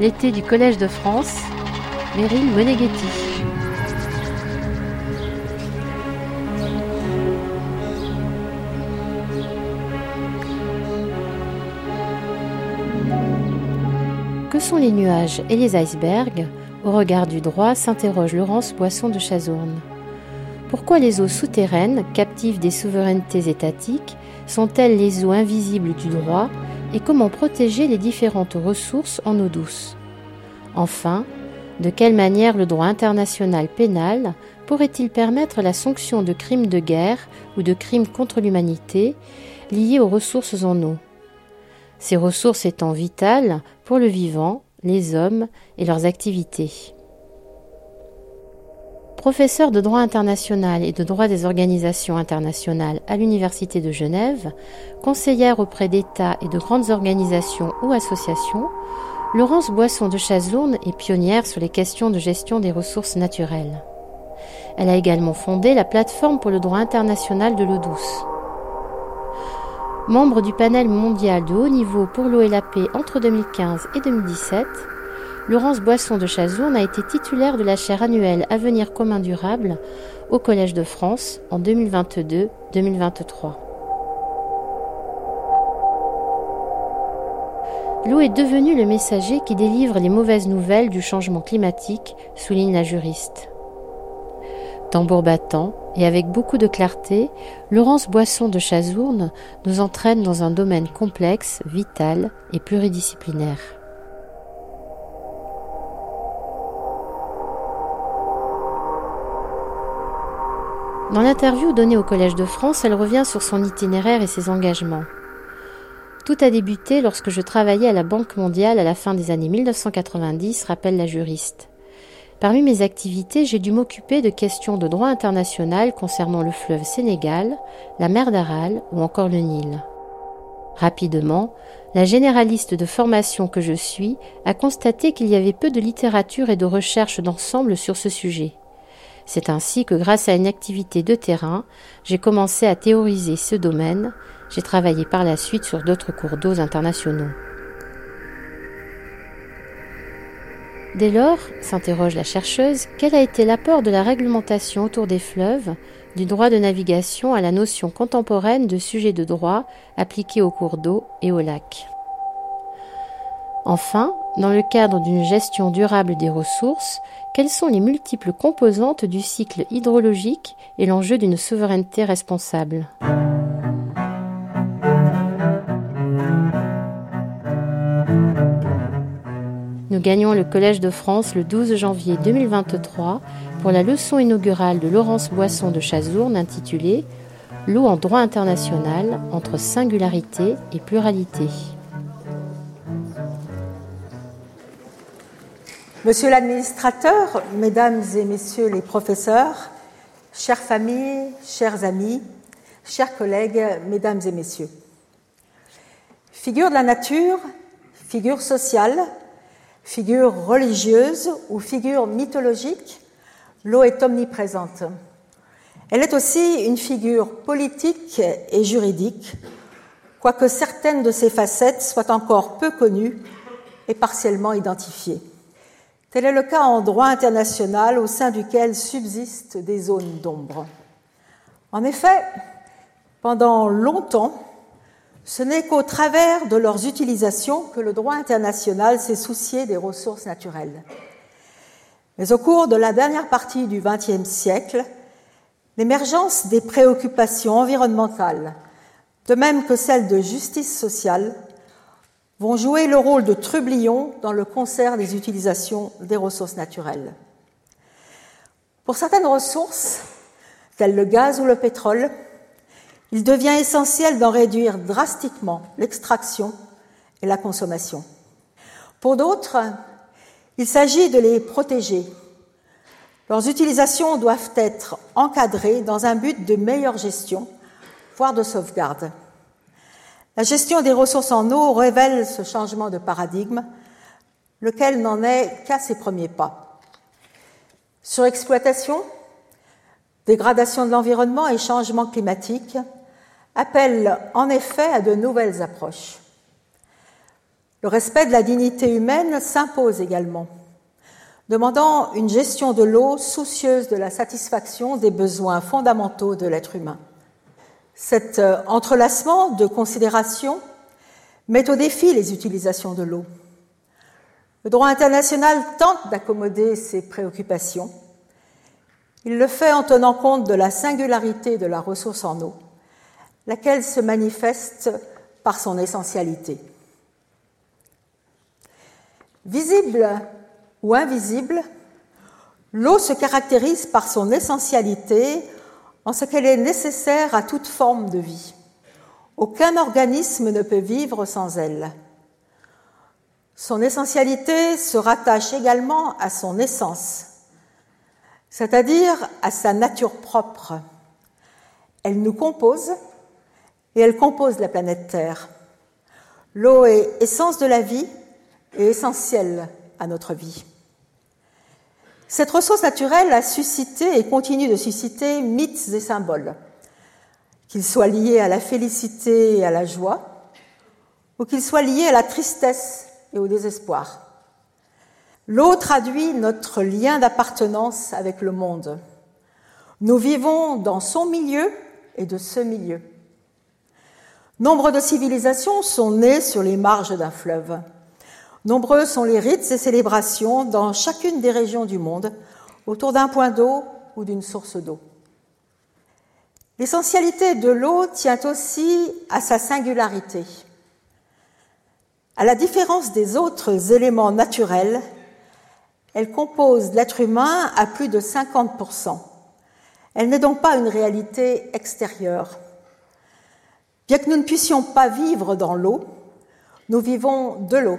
L'été du Collège de France, Meryl Moneghetti. Que sont les nuages et les icebergs Au regard du droit, s'interroge Laurence Boisson de Chazourne. Pourquoi les eaux souterraines, captives des souverainetés étatiques, sont-elles les eaux invisibles du droit et comment protéger les différentes ressources en eau douce Enfin, de quelle manière le droit international pénal pourrait-il permettre la sanction de crimes de guerre ou de crimes contre l'humanité liés aux ressources en eau? Ces ressources étant vitales pour le vivant, les hommes et leurs activités. Professeure de droit international et de droit des organisations internationales à l'Université de Genève, conseillère auprès d'États et de grandes organisations ou associations, Laurence Boisson de Chazourne est pionnière sur les questions de gestion des ressources naturelles. Elle a également fondé la plateforme pour le droit international de l'eau douce. Membre du panel mondial de haut niveau pour l'eau et la paix entre 2015 et 2017, Laurence Boisson de Chazourne a été titulaire de la chaire annuelle Avenir commun durable au Collège de France en 2022-2023. L'eau est devenue le messager qui délivre les mauvaises nouvelles du changement climatique, souligne la juriste. Tambour battant et avec beaucoup de clarté, Laurence Boisson de Chazourne nous entraîne dans un domaine complexe, vital et pluridisciplinaire. Dans l'interview donnée au Collège de France, elle revient sur son itinéraire et ses engagements. Tout a débuté lorsque je travaillais à la Banque mondiale à la fin des années 1990, rappelle la juriste. Parmi mes activités, j'ai dû m'occuper de questions de droit international concernant le fleuve Sénégal, la mer d'Aral ou encore le Nil. Rapidement, la généraliste de formation que je suis a constaté qu'il y avait peu de littérature et de recherche d'ensemble sur ce sujet. C'est ainsi que grâce à une activité de terrain, j'ai commencé à théoriser ce domaine. J'ai travaillé par la suite sur d'autres cours d'eau internationaux. Dès lors, s'interroge la chercheuse, quel a été l'apport de la réglementation autour des fleuves, du droit de navigation à la notion contemporaine de sujet de droit appliqué aux cours d'eau et aux lacs Enfin, dans le cadre d'une gestion durable des ressources, quelles sont les multiples composantes du cycle hydrologique et l'enjeu d'une souveraineté responsable? Nous gagnons le Collège de France le 12 janvier 2023 pour la leçon inaugurale de Laurence Boisson de Chazourne intitulée L'eau en droit international entre singularité et pluralité. Monsieur l'administrateur, mesdames et messieurs les professeurs, chères familles, chers amis, chers collègues, mesdames et messieurs. Figure de la nature, figure sociale, figure religieuse ou figure mythologique, l'eau est omniprésente. Elle est aussi une figure politique et juridique, quoique certaines de ses facettes soient encore peu connues et partiellement identifiées. Tel est le cas en droit international au sein duquel subsistent des zones d'ombre. En effet, pendant longtemps, ce n'est qu'au travers de leurs utilisations que le droit international s'est soucié des ressources naturelles. Mais au cours de la dernière partie du XXe siècle, l'émergence des préoccupations environnementales, de même que celles de justice sociale, vont jouer le rôle de trublion dans le concert des utilisations des ressources naturelles. Pour certaines ressources, telles le gaz ou le pétrole, il devient essentiel d'en réduire drastiquement l'extraction et la consommation. Pour d'autres, il s'agit de les protéger. Leurs utilisations doivent être encadrées dans un but de meilleure gestion, voire de sauvegarde. La gestion des ressources en eau révèle ce changement de paradigme, lequel n'en est qu'à ses premiers pas. Surexploitation, dégradation de l'environnement et changement climatique appellent en effet à de nouvelles approches. Le respect de la dignité humaine s'impose également, demandant une gestion de l'eau soucieuse de la satisfaction des besoins fondamentaux de l'être humain. Cet euh, entrelacement de considérations met au défi les utilisations de l'eau. Le droit international tente d'accommoder ces préoccupations. Il le fait en tenant compte de la singularité de la ressource en eau, laquelle se manifeste par son essentialité. Visible ou invisible, l'eau se caractérise par son essentialité en ce qu'elle est nécessaire à toute forme de vie. Aucun organisme ne peut vivre sans elle. Son essentialité se rattache également à son essence, c'est-à-dire à sa nature propre. Elle nous compose et elle compose la planète Terre. L'eau est essence de la vie et essentielle à notre vie. Cette ressource naturelle a suscité et continue de susciter mythes et symboles, qu'ils soient liés à la félicité et à la joie, ou qu'ils soient liés à la tristesse et au désespoir. L'eau traduit notre lien d'appartenance avec le monde. Nous vivons dans son milieu et de ce milieu. Nombre de civilisations sont nées sur les marges d'un fleuve. Nombreux sont les rites et célébrations dans chacune des régions du monde autour d'un point d'eau ou d'une source d'eau. L'essentialité de l'eau tient aussi à sa singularité. À la différence des autres éléments naturels, elle compose l'être humain à plus de 50%. Elle n'est donc pas une réalité extérieure. Bien que nous ne puissions pas vivre dans l'eau, nous vivons de l'eau.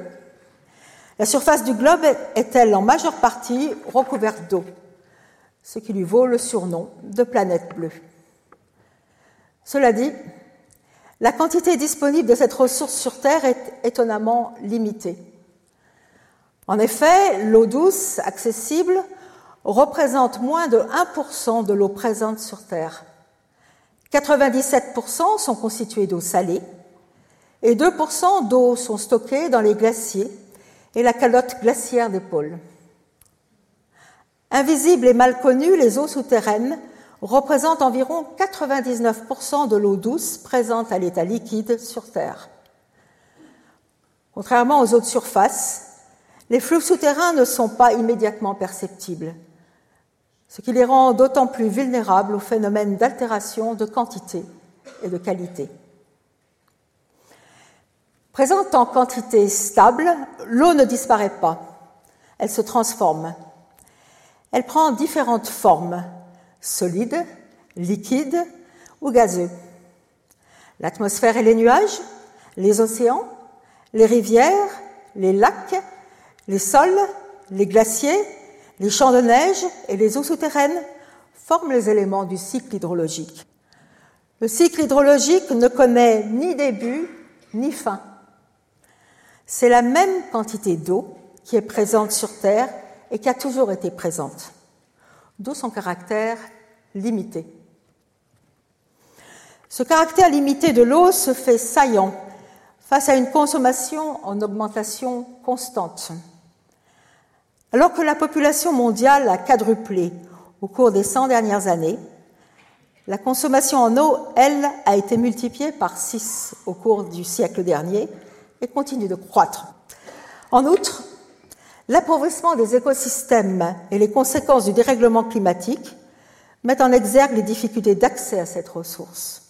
La surface du globe est-elle en majeure partie recouverte d'eau, ce qui lui vaut le surnom de planète bleue. Cela dit, la quantité disponible de cette ressource sur Terre est étonnamment limitée. En effet, l'eau douce accessible représente moins de 1% de l'eau présente sur Terre. 97% sont constitués d'eau salée et 2% d'eau sont stockées dans les glaciers et la calotte glaciaire des pôles. Invisibles et mal connues, les eaux souterraines représente environ 99% de l'eau douce présente à l'état liquide sur Terre. Contrairement aux eaux de surface, les flux souterrains ne sont pas immédiatement perceptibles, ce qui les rend d'autant plus vulnérables aux phénomènes d'altération de quantité et de qualité. Présente en quantité stable, l'eau ne disparaît pas, elle se transforme. Elle prend différentes formes, solide, liquide ou gazeux. L'atmosphère et les nuages, les océans, les rivières, les lacs, les sols, les glaciers, les champs de neige et les eaux souterraines forment les éléments du cycle hydrologique. Le cycle hydrologique ne connaît ni début ni fin. C'est la même quantité d'eau qui est présente sur Terre et qui a toujours été présente d'où son caractère limité. Ce caractère limité de l'eau se fait saillant face à une consommation en augmentation constante. Alors que la population mondiale a quadruplé au cours des 100 dernières années, la consommation en eau, elle, a été multipliée par 6 au cours du siècle dernier et continue de croître. En outre, L'appauvrissement des écosystèmes et les conséquences du dérèglement climatique mettent en exergue les difficultés d'accès à cette ressource.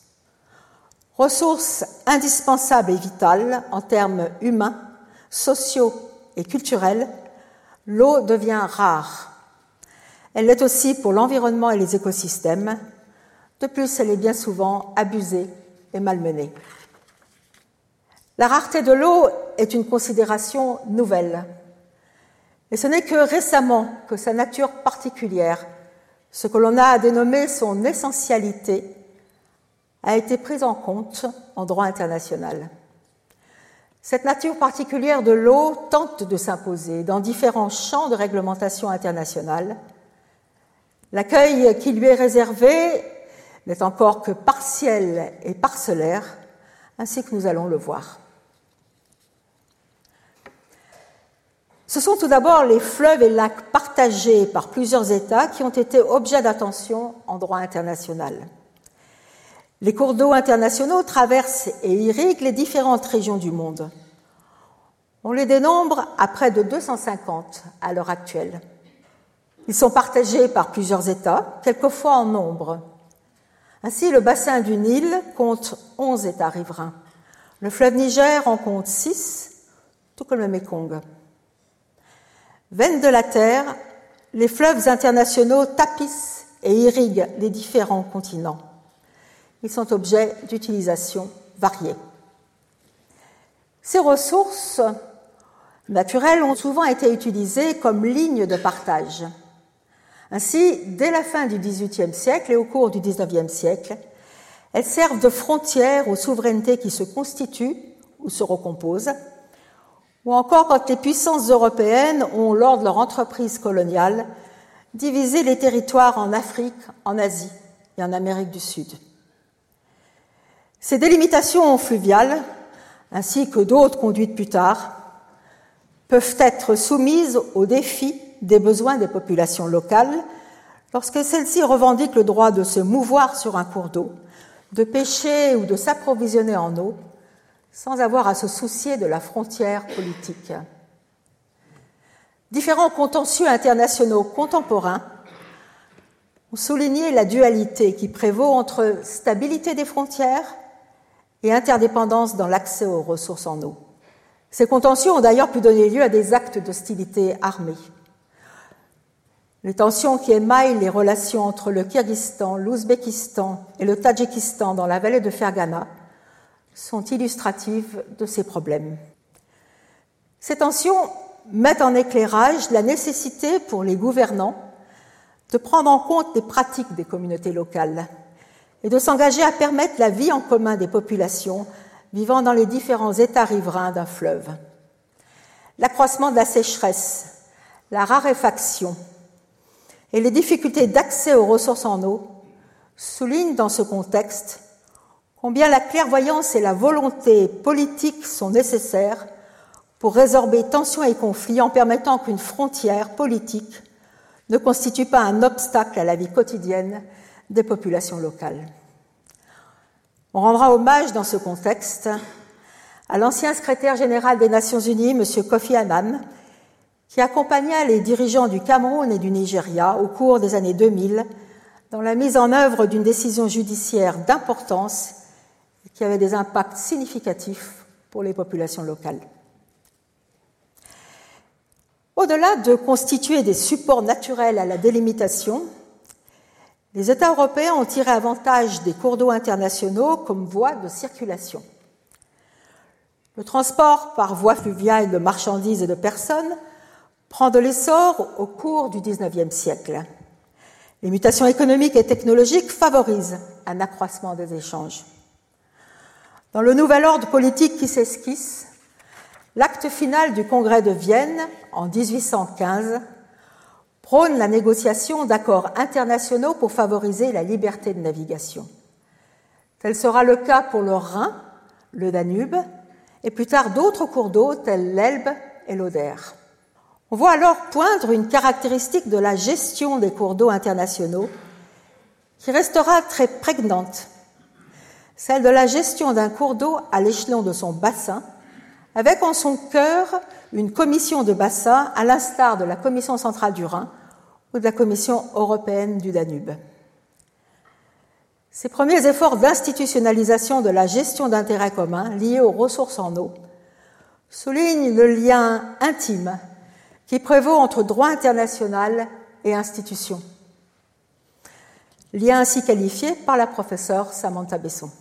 Ressource indispensable et vitale en termes humains, sociaux et culturels, l'eau devient rare. Elle l'est aussi pour l'environnement et les écosystèmes. De plus, elle est bien souvent abusée et malmenée. La rareté de l'eau est une considération nouvelle et ce n'est que récemment que sa nature particulière, ce que l'on a dénommé son essentialité, a été prise en compte en droit international. Cette nature particulière de l'eau tente de s'imposer dans différents champs de réglementation internationale. L'accueil qui lui est réservé n'est encore que partiel et parcellaire, ainsi que nous allons le voir. Ce sont tout d'abord les fleuves et lacs partagés par plusieurs États qui ont été objets d'attention en droit international. Les cours d'eau internationaux traversent et irriguent les différentes régions du monde. On les dénombre à près de 250 à l'heure actuelle. Ils sont partagés par plusieurs États, quelquefois en nombre. Ainsi, le bassin du Nil compte 11 États riverains. Le fleuve Niger en compte 6, tout comme le Mekong. Veine de la Terre, les fleuves internationaux tapissent et irriguent les différents continents. Ils sont objets d'utilisation variée. Ces ressources naturelles ont souvent été utilisées comme lignes de partage. Ainsi, dès la fin du XVIIIe siècle et au cours du XIXe siècle, elles servent de frontières aux souverainetés qui se constituent ou se recomposent, ou encore quand les puissances européennes ont, lors de leur entreprise coloniale, divisé les territoires en Afrique, en Asie et en Amérique du Sud. Ces délimitations fluviales, ainsi que d'autres conduites plus tard, peuvent être soumises aux défis des besoins des populations locales lorsque celles-ci revendiquent le droit de se mouvoir sur un cours d'eau, de pêcher ou de s'approvisionner en eau, sans avoir à se soucier de la frontière politique. Différents contentieux internationaux contemporains ont souligné la dualité qui prévaut entre stabilité des frontières et interdépendance dans l'accès aux ressources en eau. Ces contentieux ont d'ailleurs pu donner lieu à des actes d'hostilité armés. Les tensions qui émaillent les relations entre le Kyrgyzstan, l'Ouzbékistan et le Tadjikistan dans la vallée de Fergana sont illustratives de ces problèmes. Ces tensions mettent en éclairage la nécessité pour les gouvernants de prendre en compte les pratiques des communautés locales et de s'engager à permettre la vie en commun des populations vivant dans les différents états riverains d'un fleuve. L'accroissement de la sécheresse, la raréfaction et les difficultés d'accès aux ressources en eau soulignent dans ce contexte combien la clairvoyance et la volonté politique sont nécessaires pour résorber tensions et conflits en permettant qu'une frontière politique ne constitue pas un obstacle à la vie quotidienne des populations locales. On rendra hommage dans ce contexte à l'ancien secrétaire général des Nations Unies, M. Kofi Annan, qui accompagna les dirigeants du Cameroun et du Nigeria au cours des années 2000 dans la mise en œuvre d'une décision judiciaire d'importance qui avait des impacts significatifs pour les populations locales. Au-delà de constituer des supports naturels à la délimitation, les États européens ont tiré avantage des cours d'eau internationaux comme voie de circulation. Le transport par voie fluviale de marchandises et de personnes prend de l'essor au cours du XIXe siècle. Les mutations économiques et technologiques favorisent un accroissement des échanges. Dans le nouvel ordre politique qui s'esquisse, l'acte final du Congrès de Vienne en 1815 prône la négociation d'accords internationaux pour favoriser la liberté de navigation. Tel sera le cas pour le Rhin, le Danube, et plus tard d'autres cours d'eau tels l'Elbe et l'Oder. On voit alors poindre une caractéristique de la gestion des cours d'eau internationaux qui restera très prégnante, celle de la gestion d'un cours d'eau à l'échelon de son bassin, avec en son cœur une commission de bassin à l'instar de la Commission centrale du Rhin ou de la Commission européenne du Danube. Ces premiers efforts d'institutionnalisation de la gestion d'intérêts communs liés aux ressources en eau soulignent le lien intime qui prévaut entre droit international et institutions. Lien ainsi qualifié par la professeure Samantha Besson.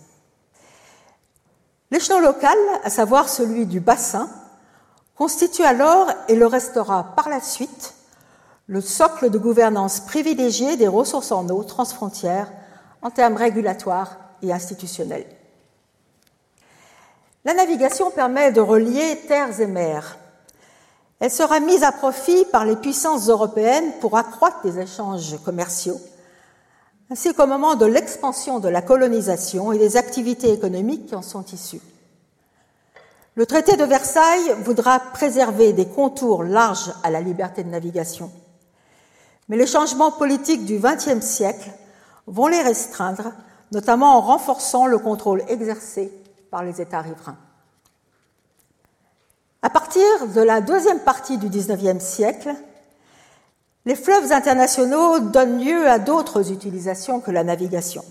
L'échelon local, à savoir celui du bassin, constitue alors et le restera par la suite le socle de gouvernance privilégié des ressources en eau transfrontières en termes régulatoires et institutionnels. La navigation permet de relier terres et mers, elle sera mise à profit par les puissances européennes pour accroître les échanges commerciaux, ainsi qu'au moment de l'expansion de la colonisation et des activités économiques qui en sont issues. Le traité de Versailles voudra préserver des contours larges à la liberté de navigation. Mais les changements politiques du XXe siècle vont les restreindre, notamment en renforçant le contrôle exercé par les États riverains. À partir de la deuxième partie du XIXe siècle, les fleuves internationaux donnent lieu à d'autres utilisations que la navigation.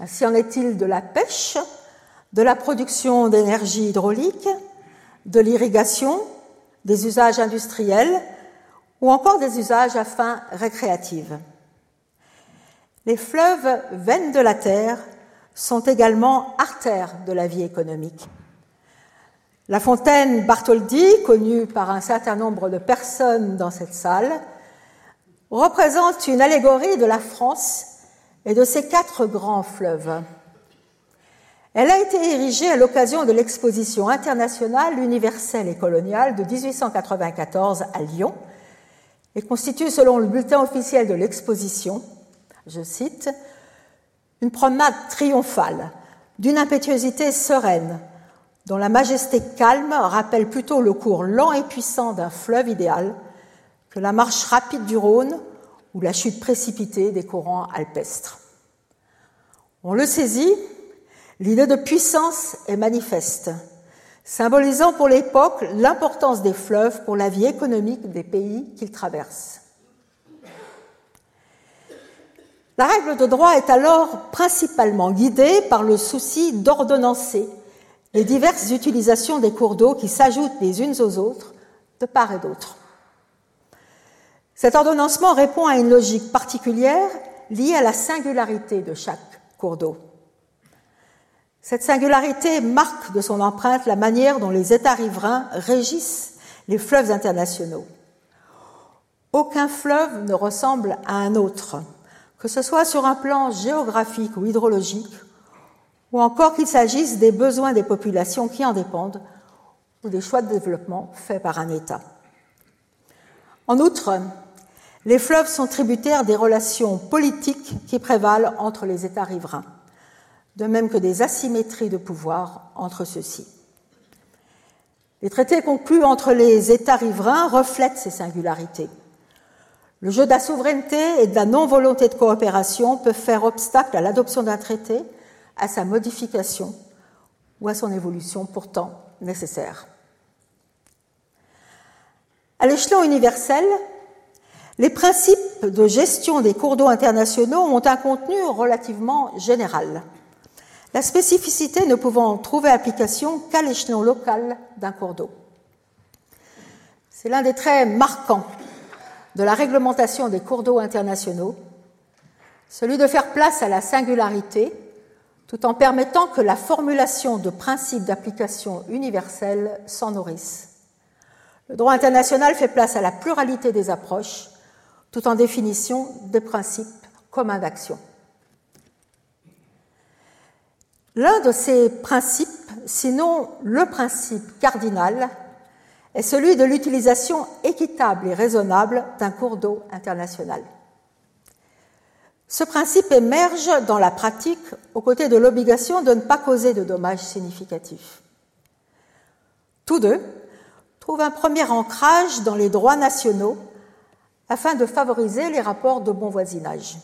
Ainsi en est-il de la pêche, de la production d'énergie hydraulique, de l'irrigation, des usages industriels ou encore des usages à fins récréatives. Les fleuves, veines de la terre, sont également artères de la vie économique. La fontaine Bartholdi, connue par un certain nombre de personnes dans cette salle, représente une allégorie de la France et de ses quatre grands fleuves. Elle a été érigée à l'occasion de l'exposition internationale universelle et coloniale de 1894 à Lyon et constitue, selon le bulletin officiel de l'exposition, je cite, une promenade triomphale, d'une impétuosité sereine, dont la majesté calme rappelle plutôt le cours lent et puissant d'un fleuve idéal que la marche rapide du Rhône ou la chute précipitée des courants alpestres. On le saisit, l'idée de puissance est manifeste, symbolisant pour l'époque l'importance des fleuves pour la vie économique des pays qu'ils traversent. La règle de droit est alors principalement guidée par le souci d'ordonnancer les diverses utilisations des cours d'eau qui s'ajoutent les unes aux autres de part et d'autre. Cet ordonnancement répond à une logique particulière liée à la singularité de chaque cours d'eau. Cette singularité marque de son empreinte la manière dont les États riverains régissent les fleuves internationaux. Aucun fleuve ne ressemble à un autre, que ce soit sur un plan géographique ou hydrologique, ou encore qu'il s'agisse des besoins des populations qui en dépendent ou des choix de développement faits par un État. En outre, les fleuves sont tributaires des relations politiques qui prévalent entre les États riverains, de même que des asymétries de pouvoir entre ceux-ci. Les traités conclus entre les États riverains reflètent ces singularités. Le jeu de la souveraineté et de la non-volonté de coopération peuvent faire obstacle à l'adoption d'un traité à sa modification ou à son évolution pourtant nécessaire. À l'échelon universel, les principes de gestion des cours d'eau internationaux ont un contenu relativement général, la spécificité ne pouvant trouver application qu'à l'échelon local d'un cours d'eau. C'est l'un des traits marquants de la réglementation des cours d'eau internationaux, celui de faire place à la singularité tout en permettant que la formulation de principes d'application universelle s'en nourrisse. Le droit international fait place à la pluralité des approches, tout en définition des principes communs d'action. L'un de ces principes, sinon le principe cardinal, est celui de l'utilisation équitable et raisonnable d'un cours d'eau international. Ce principe émerge dans la pratique aux côtés de l'obligation de ne pas causer de dommages significatifs. Tous deux trouvent un premier ancrage dans les droits nationaux afin de favoriser les rapports de bon voisinage.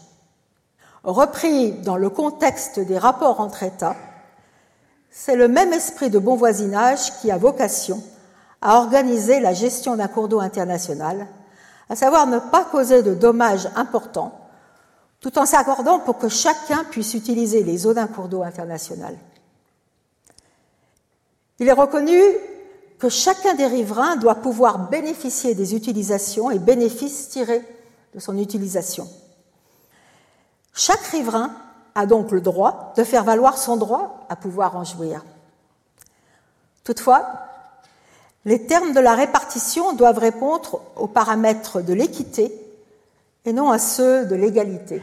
Repris dans le contexte des rapports entre États, c'est le même esprit de bon voisinage qui a vocation à organiser la gestion d'un cours d'eau international, à savoir ne pas causer de dommages importants tout en s'accordant pour que chacun puisse utiliser les eaux d'un cours d'eau international. Il est reconnu que chacun des riverains doit pouvoir bénéficier des utilisations et bénéfices tirés de son utilisation. Chaque riverain a donc le droit de faire valoir son droit à pouvoir en jouir. Toutefois, les termes de la répartition doivent répondre aux paramètres de l'équité et non à ceux de l'égalité.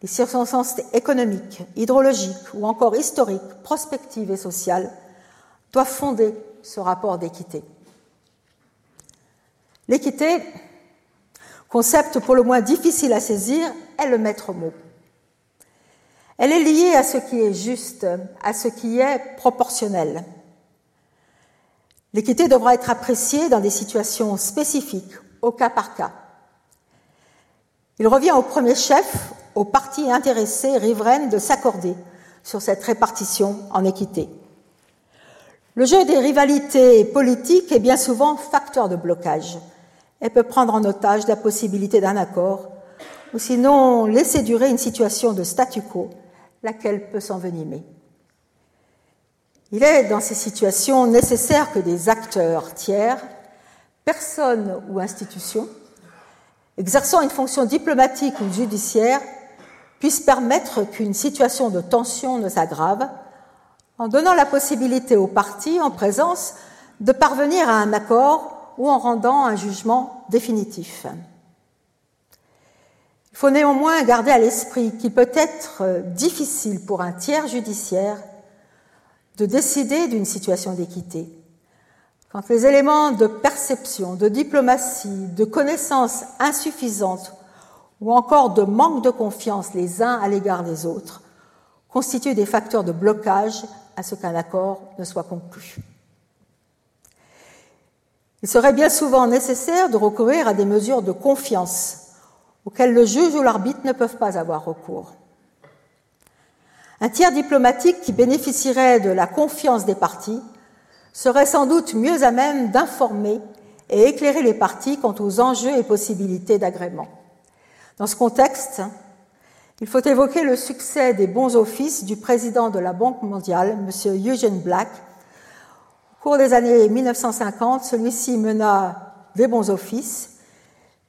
Les circonstances économiques, hydrologiques ou encore historiques, prospectives et sociales doivent fonder ce rapport d'équité. L'équité, concept pour le moins difficile à saisir, est le maître mot. Elle est liée à ce qui est juste, à ce qui est proportionnel. L'équité devra être appréciée dans des situations spécifiques, au cas par cas. Il revient au premier chef, aux parties intéressées riveraines, de s'accorder sur cette répartition en équité. Le jeu des rivalités politiques est bien souvent facteur de blocage et peut prendre en otage la possibilité d'un accord, ou sinon laisser durer une situation de statu quo, laquelle peut s'envenimer. Il est dans ces situations nécessaire que des acteurs tiers, personnes ou institutions, exerçant une fonction diplomatique ou judiciaire, puissent permettre qu'une situation de tension ne s'aggrave, en donnant la possibilité aux parties en présence de parvenir à un accord ou en rendant un jugement définitif. Il faut néanmoins garder à l'esprit qu'il peut être difficile pour un tiers judiciaire de décider d'une situation d'équité. Quand les éléments de perception, de diplomatie, de connaissances insuffisantes ou encore de manque de confiance les uns à l'égard des autres constituent des facteurs de blocage à ce qu'un accord ne soit conclu. Il serait bien souvent nécessaire de recourir à des mesures de confiance auxquelles le juge ou l'arbitre ne peuvent pas avoir recours. Un tiers diplomatique qui bénéficierait de la confiance des partis serait sans doute mieux à même d'informer et éclairer les partis quant aux enjeux et possibilités d'agrément. Dans ce contexte, il faut évoquer le succès des bons offices du président de la Banque mondiale, M. Eugene Black. Au cours des années 1950, celui-ci mena des bons offices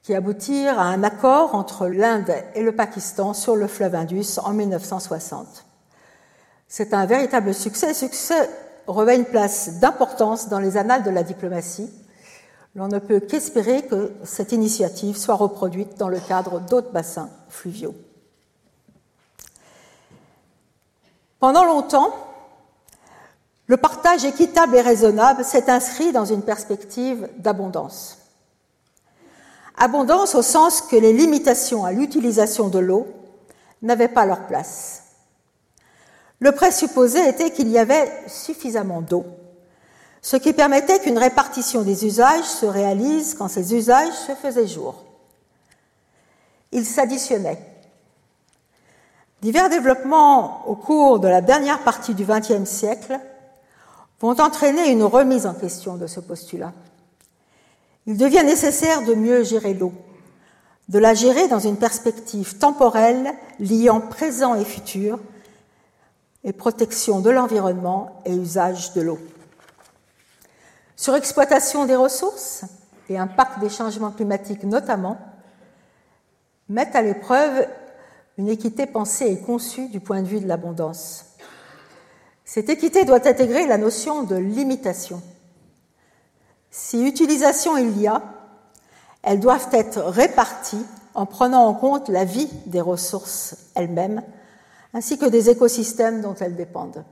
qui aboutirent à un accord entre l'Inde et le Pakistan sur le fleuve Indus en 1960. C'est un véritable succès. Succès revêt une place d'importance dans les annales de la diplomatie. L'on ne peut qu'espérer que cette initiative soit reproduite dans le cadre d'autres bassins fluviaux. Pendant longtemps, le partage équitable et raisonnable s'est inscrit dans une perspective d'abondance. Abondance au sens que les limitations à l'utilisation de l'eau n'avaient pas leur place. Le présupposé était qu'il y avait suffisamment d'eau, ce qui permettait qu'une répartition des usages se réalise quand ces usages se faisaient jour. Ils s'additionnaient. Divers développements au cours de la dernière partie du XXe siècle vont entraîner une remise en question de ce postulat. Il devient nécessaire de mieux gérer l'eau, de la gérer dans une perspective temporelle liant présent et futur, et protection de l'environnement et usage de l'eau. Surexploitation des ressources et impact des changements climatiques notamment mettent à l'épreuve une équité pensée et conçue du point de vue de l'abondance. Cette équité doit intégrer la notion de limitation. Si utilisation il y a, elles doivent être réparties en prenant en compte la vie des ressources elles-mêmes ainsi que des écosystèmes dont elles dépendent.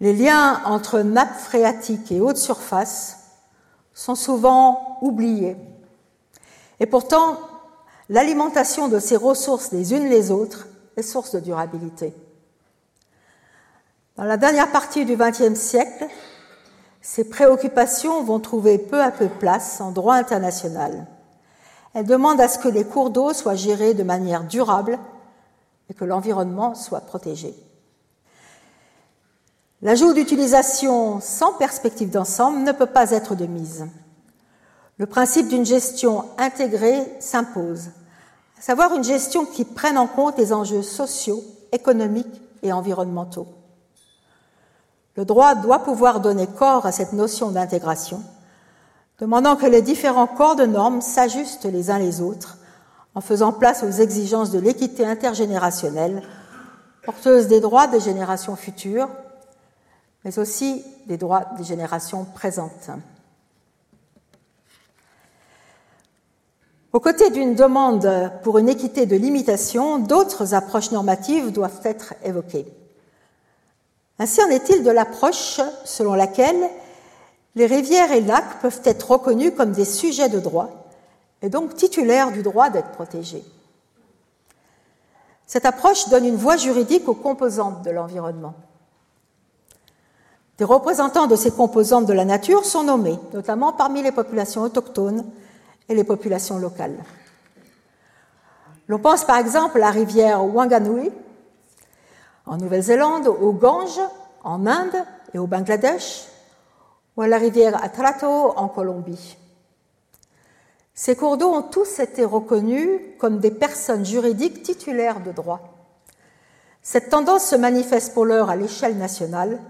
Les liens entre nappes phréatiques et haute surface sont souvent oubliés. Et pourtant, l'alimentation de ces ressources les unes les autres est source de durabilité. Dans la dernière partie du XXe siècle, ces préoccupations vont trouver peu à peu place en droit international. Elles demandent à ce que les cours d'eau soient gérés de manière durable et que l'environnement soit protégé. L'ajout d'utilisation sans perspective d'ensemble ne peut pas être de mise. Le principe d'une gestion intégrée s'impose, à savoir une gestion qui prenne en compte les enjeux sociaux, économiques et environnementaux. Le droit doit pouvoir donner corps à cette notion d'intégration, demandant que les différents corps de normes s'ajustent les uns les autres en faisant place aux exigences de l'équité intergénérationnelle, porteuse des droits des générations futures, mais aussi des droits des générations présentes. Aux côtés d'une demande pour une équité de limitation, d'autres approches normatives doivent être évoquées. Ainsi en est-il de l'approche selon laquelle les rivières et lacs peuvent être reconnus comme des sujets de droit et donc titulaire du droit d'être protégé. Cette approche donne une voie juridique aux composantes de l'environnement. Des représentants de ces composantes de la nature sont nommés, notamment parmi les populations autochtones et les populations locales. L'on pense par exemple à la rivière Wanganui en Nouvelle-Zélande, au Gange en Inde et au Bangladesh, ou à la rivière Atrato en Colombie. Ces cours d'eau ont tous été reconnus comme des personnes juridiques titulaires de droit. Cette tendance se manifeste pour l'heure à l'échelle nationale.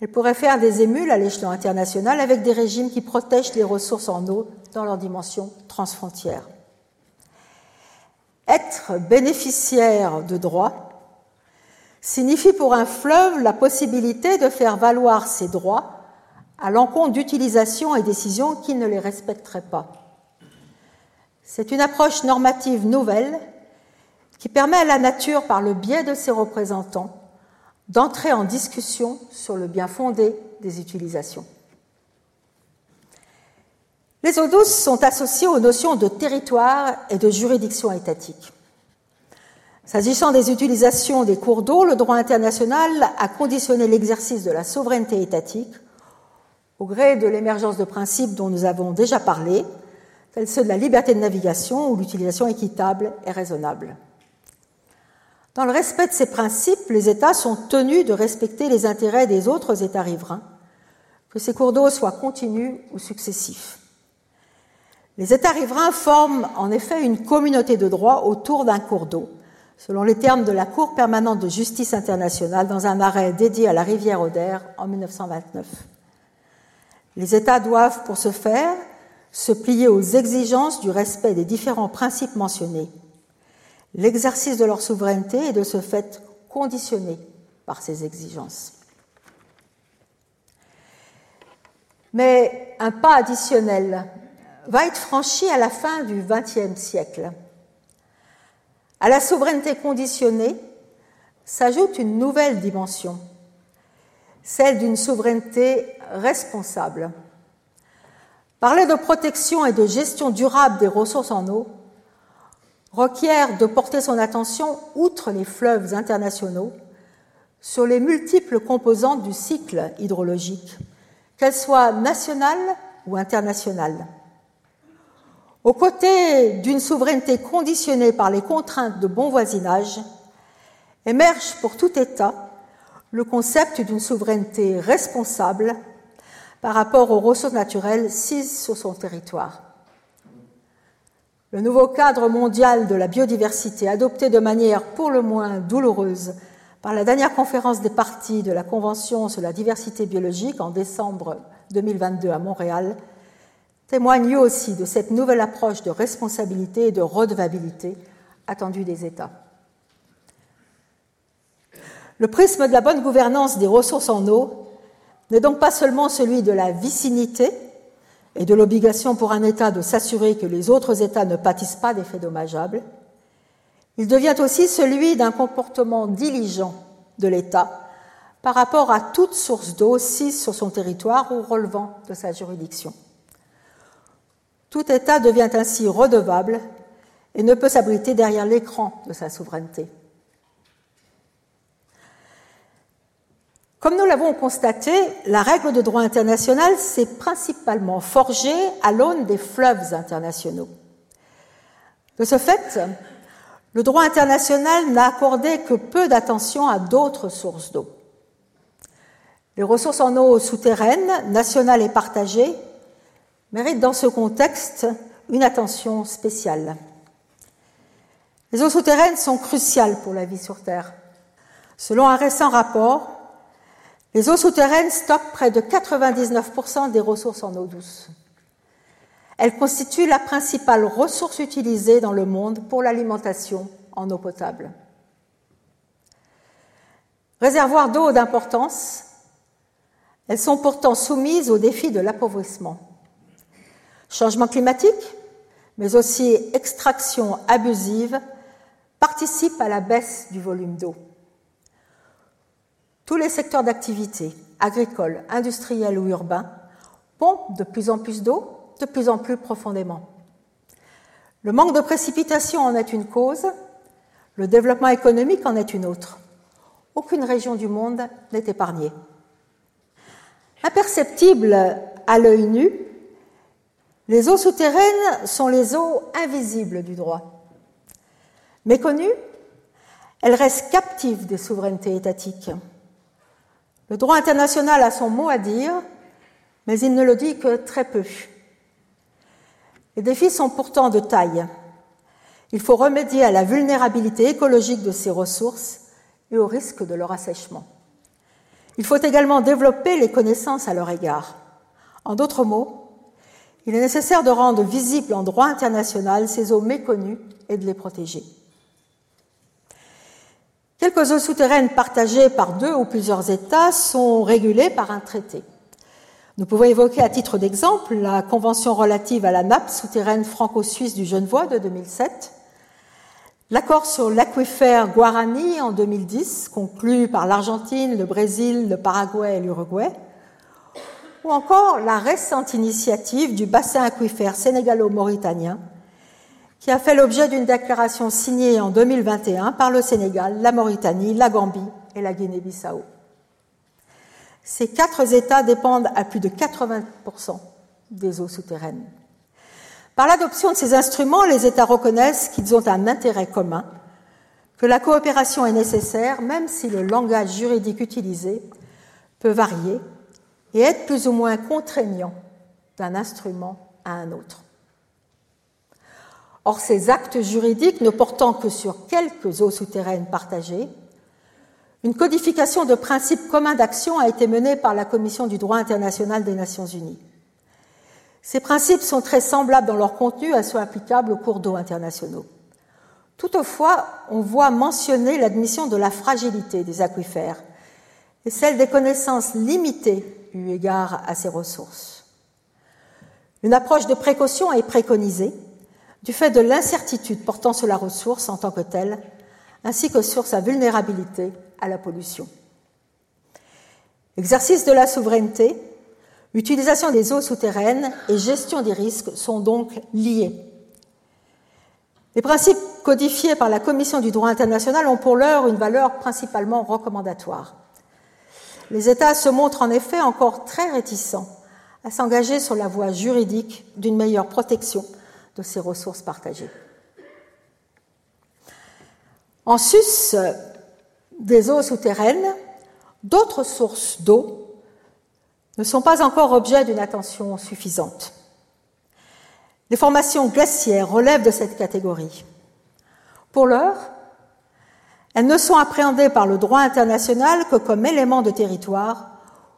Elle pourrait faire des émules à l'échelon international avec des régimes qui protègent les ressources en eau dans leur dimension transfrontière. Être bénéficiaire de droit signifie pour un fleuve la possibilité de faire valoir ses droits à l'encontre d'utilisations et décisions qui ne les respecteraient pas. C'est une approche normative nouvelle qui permet à la nature, par le biais de ses représentants, d'entrer en discussion sur le bien fondé des utilisations. Les eaux douces sont associées aux notions de territoire et de juridiction étatique. S'agissant des utilisations des cours d'eau, le droit international a conditionné l'exercice de la souveraineté étatique au gré de l'émergence de principes dont nous avons déjà parlé, tels ceux de la liberté de navigation ou l'utilisation équitable et raisonnable. Dans le respect de ces principes, les États sont tenus de respecter les intérêts des autres États riverains, que ces cours d'eau soient continus ou successifs. Les États riverains forment en effet une communauté de droit autour d'un cours d'eau, selon les termes de la Cour permanente de justice internationale dans un arrêt dédié à la rivière Oder en 1929. Les États doivent, pour ce faire, se plier aux exigences du respect des différents principes mentionnés. L'exercice de leur souveraineté est de ce fait conditionné par ces exigences. Mais un pas additionnel va être franchi à la fin du XXe siècle. À la souveraineté conditionnée s'ajoute une nouvelle dimension, celle d'une souveraineté responsable. Parler de protection et de gestion durable des ressources en eau requiert de porter son attention, outre les fleuves internationaux, sur les multiples composantes du cycle hydrologique, qu'elles soient nationales ou internationales. Aux côtés d'une souveraineté conditionnée par les contraintes de bon voisinage, émerge pour tout État le concept d'une souveraineté responsable par rapport aux ressources naturelles sises sur son territoire. Le nouveau cadre mondial de la biodiversité, adopté de manière pour le moins douloureuse par la dernière conférence des parties de la Convention sur la diversité biologique en décembre 2022 à Montréal, témoigne lui aussi de cette nouvelle approche de responsabilité et de redevabilité attendue des États. Le prisme de la bonne gouvernance des ressources en eau n'est donc pas seulement celui de la vicinité et de l'obligation pour un État de s'assurer que les autres États ne pâtissent pas d'effets dommageables, il devient aussi celui d'un comportement diligent de l'État par rapport à toute source d'eau sise sur son territoire ou relevant de sa juridiction. Tout État devient ainsi redevable et ne peut s'abriter derrière l'écran de sa souveraineté. Comme nous l'avons constaté, la règle de droit international s'est principalement forgée à l'aune des fleuves internationaux. De ce fait, le droit international n'a accordé que peu d'attention à d'autres sources d'eau. Les ressources en eau souterraines, nationales et partagées, mérite dans ce contexte une attention spéciale. Les eaux souterraines sont cruciales pour la vie sur Terre. Selon un récent rapport, les eaux souterraines stockent près de 99% des ressources en eau douce. Elles constituent la principale ressource utilisée dans le monde pour l'alimentation en eau potable. Réservoirs d'eau d'importance, elles sont pourtant soumises au défi de l'appauvrissement. Changement climatique, mais aussi extraction abusive, participent à la baisse du volume d'eau. Tous les secteurs d'activité, agricoles, industriels ou urbains, pompent de plus en plus d'eau, de plus en plus profondément. Le manque de précipitation en est une cause, le développement économique en est une autre. Aucune région du monde n'est épargnée. Imperceptibles à l'œil nu, les eaux souterraines sont les eaux invisibles du droit. Méconnues, elles restent captives des souverainetés étatiques. Le droit international a son mot à dire, mais il ne le dit que très peu. Les défis sont pourtant de taille. Il faut remédier à la vulnérabilité écologique de ces ressources et au risque de leur assèchement. Il faut également développer les connaissances à leur égard. En d'autres mots, il est nécessaire de rendre visibles en droit international ces eaux méconnues et de les protéger. Quelques eaux souterraines partagées par deux ou plusieurs États sont régulées par un traité. Nous pouvons évoquer à titre d'exemple la Convention relative à la nappe souterraine franco-suisse du Genevois de 2007, l'accord sur l'aquifère Guarani en 2010, conclu par l'Argentine, le Brésil, le Paraguay et l'Uruguay, ou encore la récente initiative du bassin aquifère sénégalo-mauritanien, qui a fait l'objet d'une déclaration signée en 2021 par le Sénégal, la Mauritanie, la Gambie et la Guinée-Bissau. Ces quatre États dépendent à plus de 80% des eaux souterraines. Par l'adoption de ces instruments, les États reconnaissent qu'ils ont un intérêt commun, que la coopération est nécessaire, même si le langage juridique utilisé peut varier et être plus ou moins contraignant d'un instrument à un autre. Or, ces actes juridiques ne portant que sur quelques eaux souterraines partagées, une codification de principes communs d'action a été menée par la Commission du droit international des Nations unies. Ces principes sont très semblables dans leur contenu à ceux applicables aux cours d'eau internationaux. Toutefois, on voit mentionner l'admission de la fragilité des aquifères et celle des connaissances limitées égard à ces ressources. Une approche de précaution est préconisée du fait de l'incertitude portant sur la ressource en tant que telle, ainsi que sur sa vulnérabilité à la pollution. Exercice de la souveraineté, utilisation des eaux souterraines et gestion des risques sont donc liés. Les principes codifiés par la Commission du droit international ont pour l'heure une valeur principalement recommandatoire. Les États se montrent en effet encore très réticents à s'engager sur la voie juridique d'une meilleure protection de ces ressources partagées. En sus, des eaux souterraines, d'autres sources d'eau ne sont pas encore objet d'une attention suffisante. Les formations glaciaires relèvent de cette catégorie. Pour l'heure, elles ne sont appréhendées par le droit international que comme éléments de territoire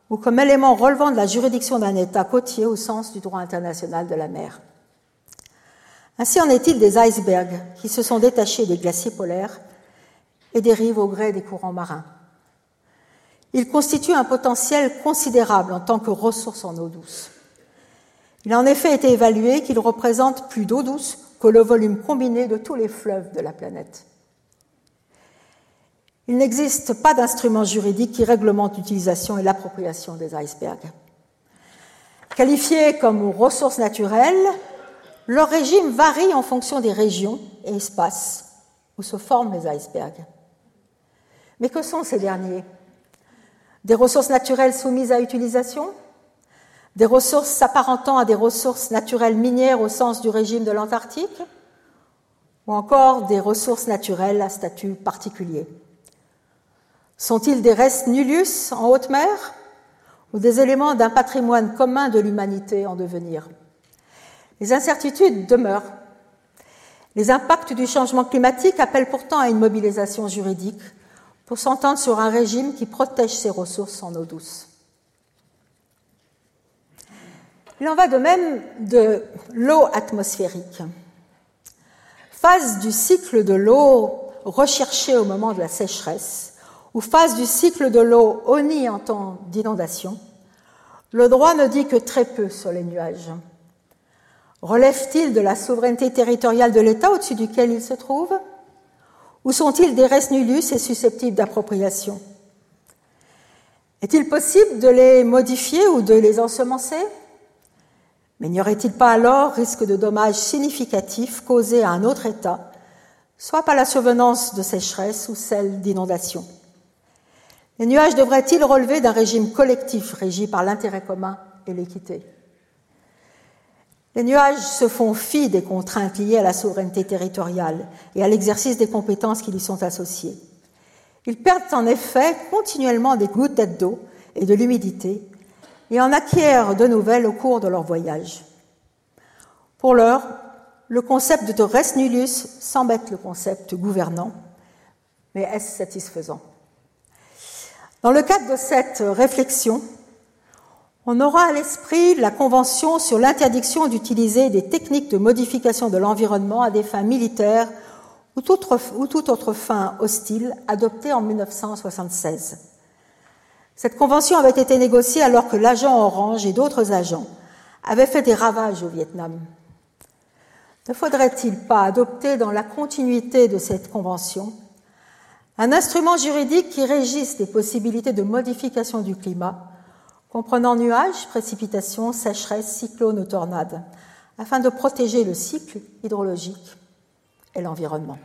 ou comme éléments relevant de la juridiction d'un État côtier au sens du droit international de la mer. Ainsi en est-il des icebergs qui se sont détachés des glaciers polaires et dérive au gré des courants marins. Il constitue un potentiel considérable en tant que ressource en eau douce. Il a en effet été évalué qu'il représente plus d'eau douce que le volume combiné de tous les fleuves de la planète. Il n'existe pas d'instrument juridique qui réglemente l'utilisation et l'appropriation des icebergs. Qualifiés comme ressources naturelles, leur régime varie en fonction des régions et espaces où se forment les icebergs. Mais que sont ces derniers? Des ressources naturelles soumises à utilisation? Des ressources s'apparentant à des ressources naturelles minières au sens du régime de l'Antarctique? Ou encore des ressources naturelles à statut particulier? Sont-ils des restes nullius en haute mer ou des éléments d'un patrimoine commun de l'humanité en devenir? Les incertitudes demeurent. Les impacts du changement climatique appellent pourtant à une mobilisation juridique pour s'entendre sur un régime qui protège ses ressources en eau douce. Il en va de même de l'eau atmosphérique. Phase du cycle de l'eau recherchée au moment de la sécheresse, ou phase du cycle de l'eau honnie en temps d'inondation, le droit ne dit que très peu sur les nuages. Relève-t-il de la souveraineté territoriale de l'État au-dessus duquel il se trouve ou sont-ils des res nullus et susceptibles d'appropriation? Est-il possible de les modifier ou de les ensemencer? Mais n'y aurait-il pas alors risque de dommages significatifs causés à un autre État, soit par la survenance de sécheresse ou celle d'inondation Les nuages devraient-ils relever d'un régime collectif régi par l'intérêt commun et l'équité? Les nuages se font fi des contraintes liées à la souveraineté territoriale et à l'exercice des compétences qui lui sont associées. Ils perdent en effet continuellement des gouttes d'eau et de l'humidité et en acquièrent de nouvelles au cours de leur voyage. Pour l'heure, le concept de res nullus semble être le concept gouvernant, mais est-ce satisfaisant? Dans le cadre de cette réflexion, on aura à l'esprit la Convention sur l'interdiction d'utiliser des techniques de modification de l'environnement à des fins militaires ou toute, ou toute autre fin hostile adoptée en 1976. Cette convention avait été négociée alors que l'agent Orange et d'autres agents avaient fait des ravages au Vietnam. Ne faudrait-il pas adopter dans la continuité de cette convention un instrument juridique qui régisse les possibilités de modification du climat, comprenant nuages, précipitations, sécheresses, cyclones ou tornades, afin de protéger le cycle hydrologique et l'environnement.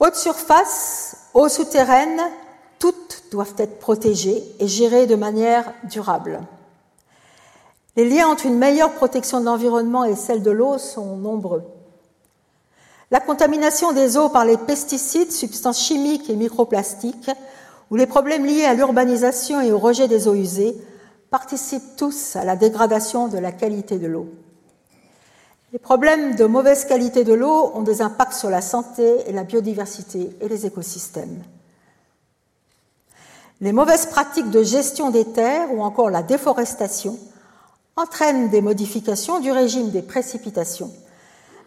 Haute surface, eaux souterraines, toutes doivent être protégées et gérées de manière durable. Les liens entre une meilleure protection de l'environnement et celle de l'eau sont nombreux. La contamination des eaux par les pesticides, substances chimiques et microplastiques, ou les problèmes liés à l'urbanisation et au rejet des eaux usées participent tous à la dégradation de la qualité de l'eau. Les problèmes de mauvaise qualité de l'eau ont des impacts sur la santé et la biodiversité et les écosystèmes. Les mauvaises pratiques de gestion des terres ou encore la déforestation entraînent des modifications du régime des précipitations,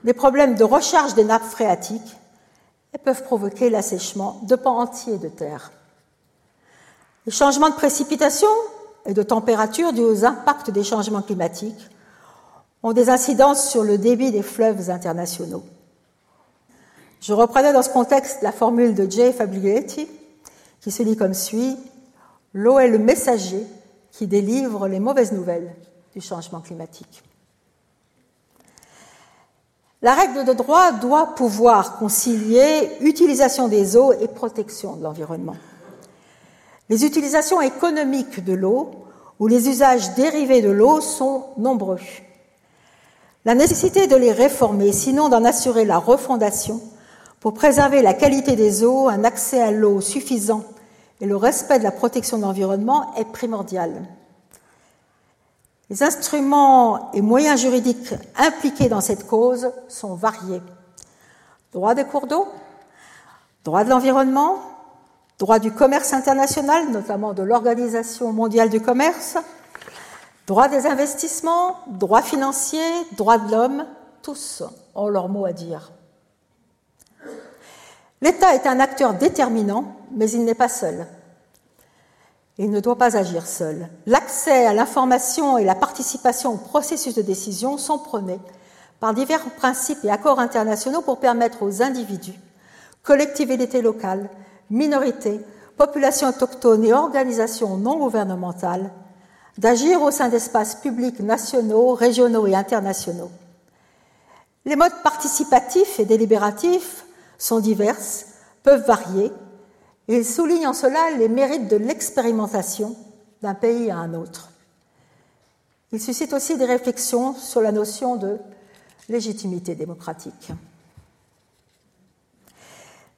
des problèmes de recharge des nappes phréatiques peuvent provoquer l'assèchement de pans entiers de terre. Les changements de précipitation et de température dus aux impacts des changements climatiques ont des incidences sur le débit des fleuves internationaux. Je reprenais dans ce contexte la formule de Jay Fabligetti, qui se lit comme suit L'eau est le messager qui délivre les mauvaises nouvelles du changement climatique. La règle de droit doit pouvoir concilier utilisation des eaux et protection de l'environnement. Les utilisations économiques de l'eau ou les usages dérivés de l'eau sont nombreux. La nécessité de les réformer, sinon d'en assurer la refondation, pour préserver la qualité des eaux, un accès à l'eau suffisant et le respect de la protection de l'environnement est primordial. Les instruments et moyens juridiques impliqués dans cette cause sont variés. Droit des cours d'eau, droit de l'environnement, droit du commerce international, notamment de l'Organisation mondiale du commerce, Droit des investissements, droit financier, droit de l'homme, tous ont leur mot à dire. L'État est un acteur déterminant, mais il n'est pas seul. Il ne doit pas agir seul. L'accès à l'information et la participation au processus de décision sont prônés par divers principes et accords internationaux pour permettre aux individus, collectivités locales, minorités, populations autochtones et organisations non gouvernementales d'agir au sein d'espaces publics nationaux, régionaux et internationaux. Les modes participatifs et délibératifs sont divers, peuvent varier, et ils soulignent en cela les mérites de l'expérimentation d'un pays à un autre. Ils suscitent aussi des réflexions sur la notion de légitimité démocratique.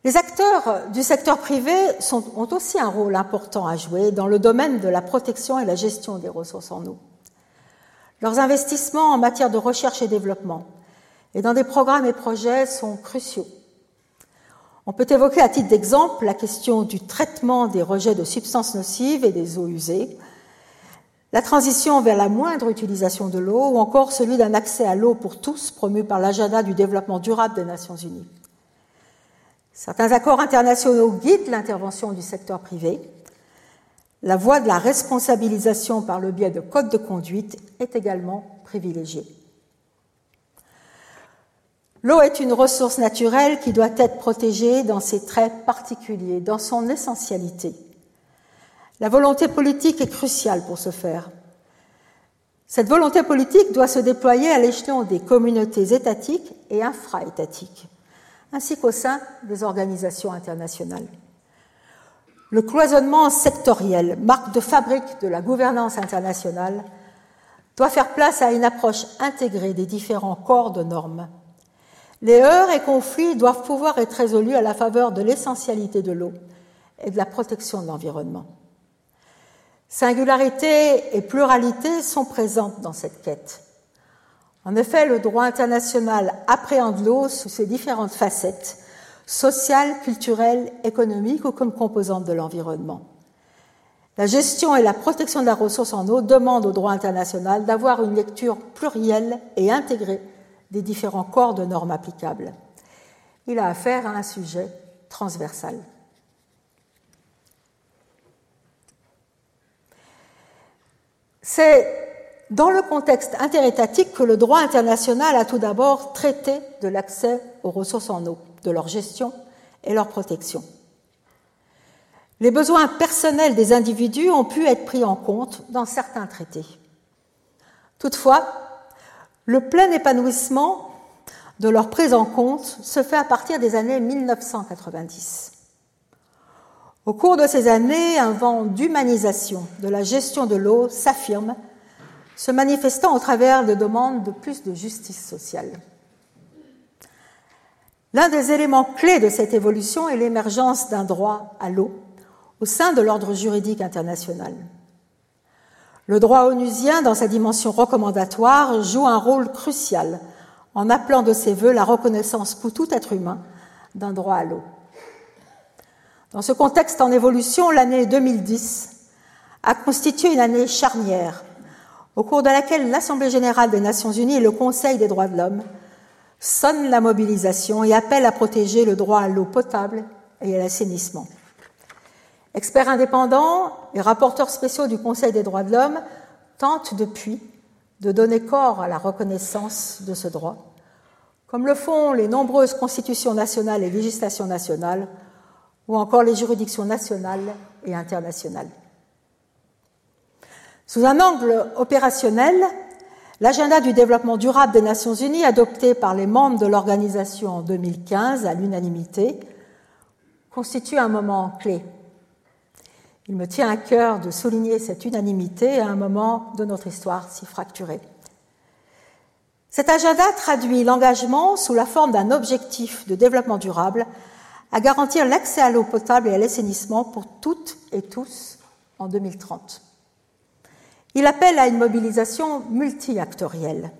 Les acteurs du secteur privé ont aussi un rôle important à jouer dans le domaine de la protection et la gestion des ressources en eau. Leurs investissements en matière de recherche et développement et dans des programmes et projets sont cruciaux. On peut évoquer à titre d'exemple la question du traitement des rejets de substances nocives et des eaux usées, la transition vers la moindre utilisation de l'eau ou encore celui d'un accès à l'eau pour tous promu par l'agenda du développement durable des Nations Unies. Certains accords internationaux guident l'intervention du secteur privé. La voie de la responsabilisation par le biais de codes de conduite est également privilégiée. L'eau est une ressource naturelle qui doit être protégée dans ses traits particuliers, dans son essentialité. La volonté politique est cruciale pour ce faire. Cette volonté politique doit se déployer à l'échelon des communautés étatiques et infra-étatiques ainsi qu'au sein des organisations internationales. le cloisonnement sectoriel, marque de fabrique de la gouvernance internationale, doit faire place à une approche intégrée des différents corps de normes. Les heurts et conflits doivent pouvoir être résolus à la faveur de l'essentialité de l'eau et de la protection de l'environnement. Singularité et pluralité sont présentes dans cette quête. En effet, le droit international appréhende l'eau sous ses différentes facettes, sociales, culturelles, économiques ou comme composante de l'environnement. La gestion et la protection de la ressource en eau demandent au droit international d'avoir une lecture plurielle et intégrée des différents corps de normes applicables. Il a affaire à un sujet transversal. C'est dans le contexte interétatique que le droit international a tout d'abord traité de l'accès aux ressources en eau, de leur gestion et leur protection. Les besoins personnels des individus ont pu être pris en compte dans certains traités. Toutefois, le plein épanouissement de leur prise en compte se fait à partir des années 1990. Au cours de ces années, un vent d'humanisation de la gestion de l'eau s'affirme, se manifestant au travers de demandes de plus de justice sociale. L'un des éléments clés de cette évolution est l'émergence d'un droit à l'eau au sein de l'ordre juridique international. Le droit onusien, dans sa dimension recommandatoire, joue un rôle crucial en appelant de ses voeux la reconnaissance pour tout être humain d'un droit à l'eau. Dans ce contexte en évolution, l'année 2010 a constitué une année charnière, au cours de laquelle l'Assemblée générale des Nations unies et le Conseil des droits de l'homme sonnent la mobilisation et appellent à protéger le droit à l'eau potable et à l'assainissement. Experts indépendants et rapporteurs spéciaux du Conseil des droits de l'homme tentent depuis de donner corps à la reconnaissance de ce droit, comme le font les nombreuses constitutions nationales et législations nationales, ou encore les juridictions nationales et internationales. Sous un angle opérationnel, l'agenda du développement durable des Nations Unies, adopté par les membres de l'organisation en 2015 à l'unanimité, constitue un moment clé il me tient à cœur de souligner cette unanimité à un moment de notre histoire si fracturée. Cet agenda traduit l'engagement sous la forme d'un objectif de développement durable à garantir l'accès à l'eau potable et à l'assainissement pour toutes et tous en 2030. Il appelle à une mobilisation multi-actorielle.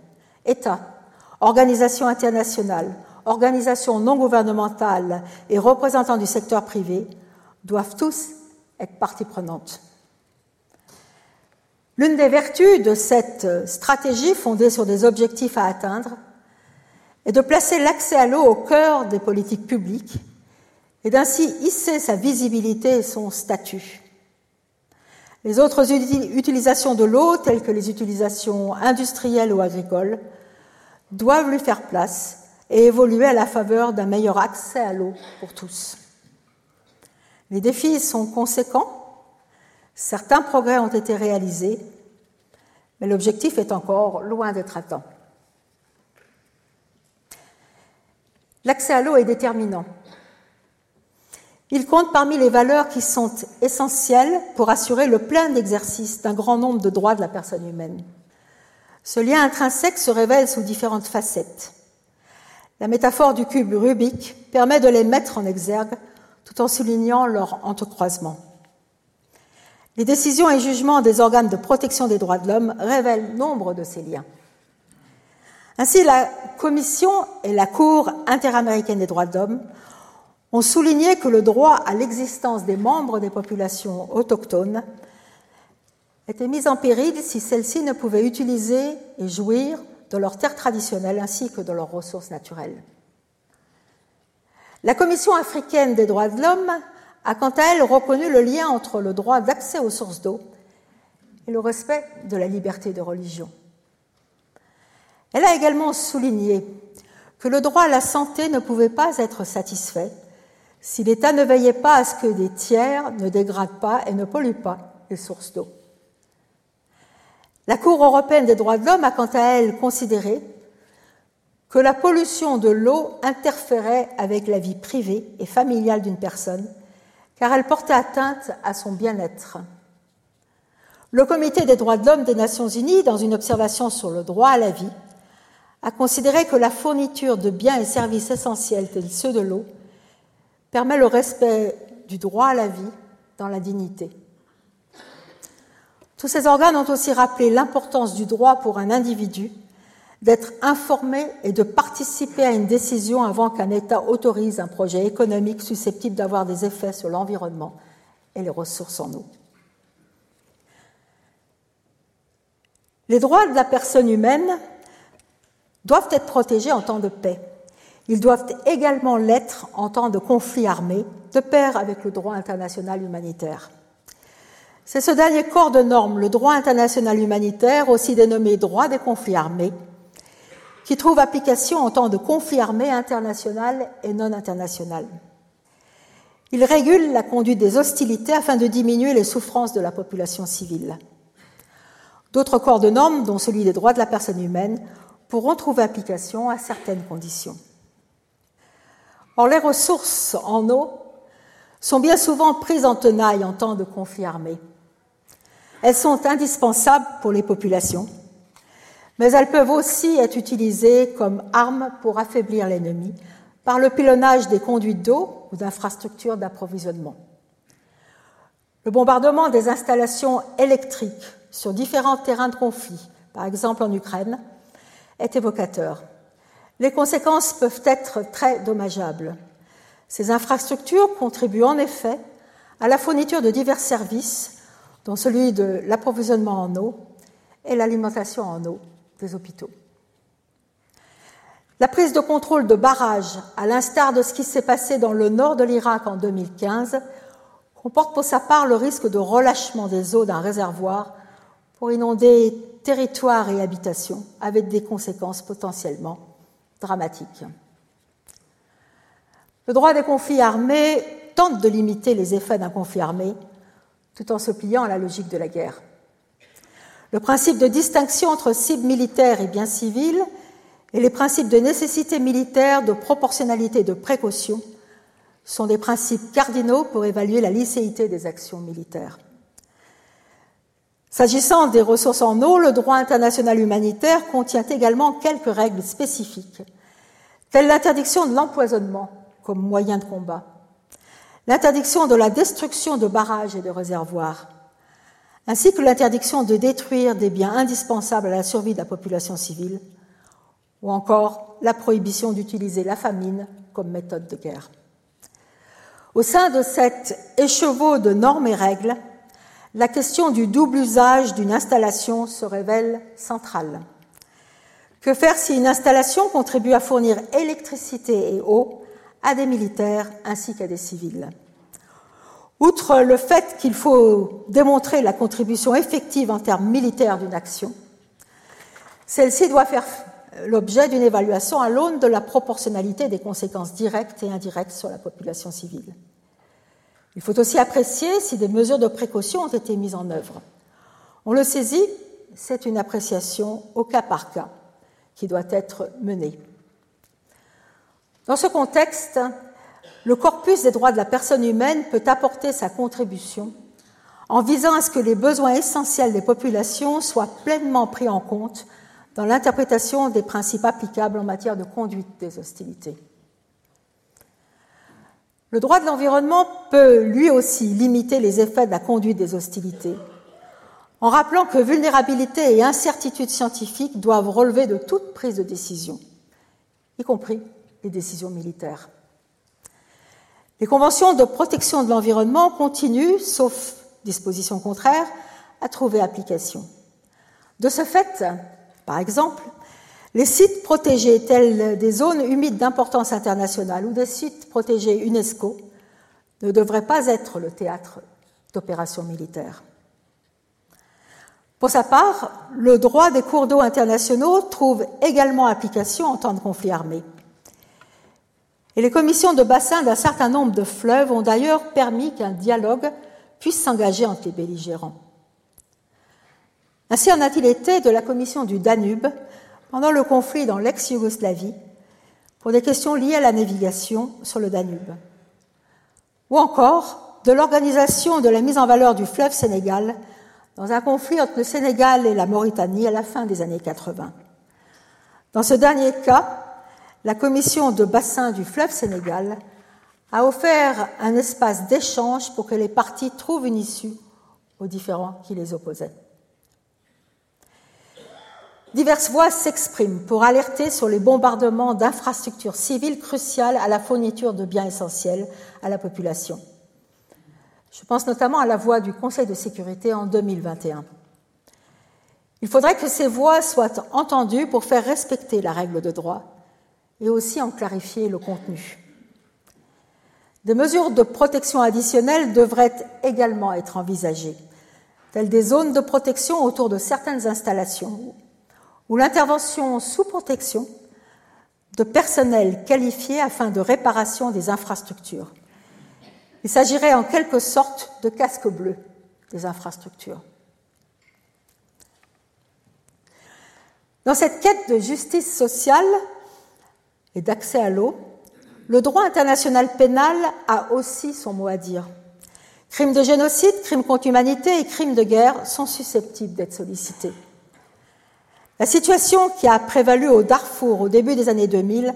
États, organisations internationales, organisations non gouvernementales et représentants du secteur privé doivent tous partie prenante. L'une des vertus de cette stratégie fondée sur des objectifs à atteindre est de placer l'accès à l'eau au cœur des politiques publiques et d'ainsi hisser sa visibilité et son statut. Les autres utilisations de l'eau, telles que les utilisations industrielles ou agricoles, doivent lui faire place et évoluer à la faveur d'un meilleur accès à l'eau pour tous. Les défis sont conséquents, certains progrès ont été réalisés, mais l'objectif est encore loin d'être atteint. L'accès à l'eau est déterminant. Il compte parmi les valeurs qui sont essentielles pour assurer le plein exercice d'un grand nombre de droits de la personne humaine. Ce lien intrinsèque se révèle sous différentes facettes. La métaphore du cube Rubik permet de les mettre en exergue tout en soulignant leur entrecroisement. Les décisions et jugements des organes de protection des droits de l'homme révèlent nombre de ces liens. Ainsi, la Commission et la Cour interaméricaine des droits de l'homme ont souligné que le droit à l'existence des membres des populations autochtones était mis en péril si celles-ci ne pouvaient utiliser et jouir de leurs terres traditionnelles ainsi que de leurs ressources naturelles. La Commission africaine des droits de l'homme a quant à elle reconnu le lien entre le droit d'accès aux sources d'eau et le respect de la liberté de religion. Elle a également souligné que le droit à la santé ne pouvait pas être satisfait si l'État ne veillait pas à ce que des tiers ne dégradent pas et ne polluent pas les sources d'eau. La Cour européenne des droits de l'homme a quant à elle considéré que la pollution de l'eau interférait avec la vie privée et familiale d'une personne, car elle portait atteinte à son bien-être. Le Comité des droits de l'homme des Nations Unies, dans une observation sur le droit à la vie, a considéré que la fourniture de biens et services essentiels tels ceux de l'eau permet le respect du droit à la vie dans la dignité. Tous ces organes ont aussi rappelé l'importance du droit pour un individu d'être informé et de participer à une décision avant qu'un État autorise un projet économique susceptible d'avoir des effets sur l'environnement et les ressources en eau. Les droits de la personne humaine doivent être protégés en temps de paix. Ils doivent également l'être en temps de conflit armé, de pair avec le droit international humanitaire. C'est ce dernier corps de normes, le droit international humanitaire, aussi dénommé droit des conflits armés, qui trouve application en temps de conflit armé international et non international. Il régule la conduite des hostilités afin de diminuer les souffrances de la population civile. D'autres corps de normes, dont celui des droits de la personne humaine, pourront trouver application à certaines conditions. Or, les ressources en eau sont bien souvent prises en tenaille en temps de conflit armé. Elles sont indispensables pour les populations, mais elles peuvent aussi être utilisées comme armes pour affaiblir l'ennemi par le pilonnage des conduites d'eau ou d'infrastructures d'approvisionnement. Le bombardement des installations électriques sur différents terrains de conflit, par exemple en Ukraine, est évocateur. Les conséquences peuvent être très dommageables. Ces infrastructures contribuent en effet à la fourniture de divers services, dont celui de l'approvisionnement en eau et l'alimentation en eau hôpitaux. La prise de contrôle de barrages, à l'instar de ce qui s'est passé dans le nord de l'Irak en 2015, comporte pour sa part le risque de relâchement des eaux d'un réservoir pour inonder territoires et habitations, avec des conséquences potentiellement dramatiques. Le droit des conflits armés tente de limiter les effets d'un conflit armé tout en se pliant à la logique de la guerre. Le principe de distinction entre cibles militaires et biens civils et les principes de nécessité militaire, de proportionnalité et de précaution sont des principes cardinaux pour évaluer la licéité des actions militaires. S'agissant des ressources en eau, le droit international humanitaire contient également quelques règles spécifiques, telles l'interdiction de l'empoisonnement comme moyen de combat, l'interdiction de la destruction de barrages et de réservoirs, ainsi que l'interdiction de détruire des biens indispensables à la survie de la population civile, ou encore la prohibition d'utiliser la famine comme méthode de guerre. Au sein de cet écheveau de normes et règles, la question du double usage d'une installation se révèle centrale. Que faire si une installation contribue à fournir électricité et eau à des militaires ainsi qu'à des civils? Outre le fait qu'il faut démontrer la contribution effective en termes militaires d'une action, celle-ci doit faire l'objet d'une évaluation à l'aune de la proportionnalité des conséquences directes et indirectes sur la population civile. Il faut aussi apprécier si des mesures de précaution ont été mises en œuvre. On le saisit, c'est une appréciation au cas par cas qui doit être menée. Dans ce contexte, le corpus des droits de la personne humaine peut apporter sa contribution en visant à ce que les besoins essentiels des populations soient pleinement pris en compte dans l'interprétation des principes applicables en matière de conduite des hostilités. Le droit de l'environnement peut lui aussi limiter les effets de la conduite des hostilités, en rappelant que vulnérabilité et incertitude scientifique doivent relever de toute prise de décision, y compris les décisions militaires. Les conventions de protection de l'environnement continuent, sauf disposition contraire, à trouver application. De ce fait, par exemple, les sites protégés tels des zones humides d'importance internationale ou des sites protégés UNESCO ne devraient pas être le théâtre d'opérations militaires. Pour sa part, le droit des cours d'eau internationaux trouve également application en temps de conflit armé. Et les commissions de bassin d'un certain nombre de fleuves ont d'ailleurs permis qu'un dialogue puisse s'engager entre les belligérants. Ainsi en a-t-il été de la commission du Danube pendant le conflit dans l'ex-Yougoslavie pour des questions liées à la navigation sur le Danube. Ou encore de l'organisation de la mise en valeur du fleuve Sénégal dans un conflit entre le Sénégal et la Mauritanie à la fin des années 80. Dans ce dernier cas, la commission de bassin du fleuve Sénégal a offert un espace d'échange pour que les parties trouvent une issue aux différends qui les opposaient. Diverses voix s'expriment pour alerter sur les bombardements d'infrastructures civiles cruciales à la fourniture de biens essentiels à la population. Je pense notamment à la voix du Conseil de sécurité en 2021. Il faudrait que ces voix soient entendues pour faire respecter la règle de droit et aussi en clarifier le contenu. Des mesures de protection additionnelles devraient également être envisagées, telles des zones de protection autour de certaines installations ou l'intervention sous protection de personnel qualifié afin de réparation des infrastructures. Il s'agirait en quelque sorte de casque bleu des infrastructures. Dans cette quête de justice sociale et d'accès à l'eau, le droit international pénal a aussi son mot à dire. Crimes de génocide, crimes contre l'humanité et crimes de guerre sont susceptibles d'être sollicités. La situation qui a prévalu au Darfour au début des années 2000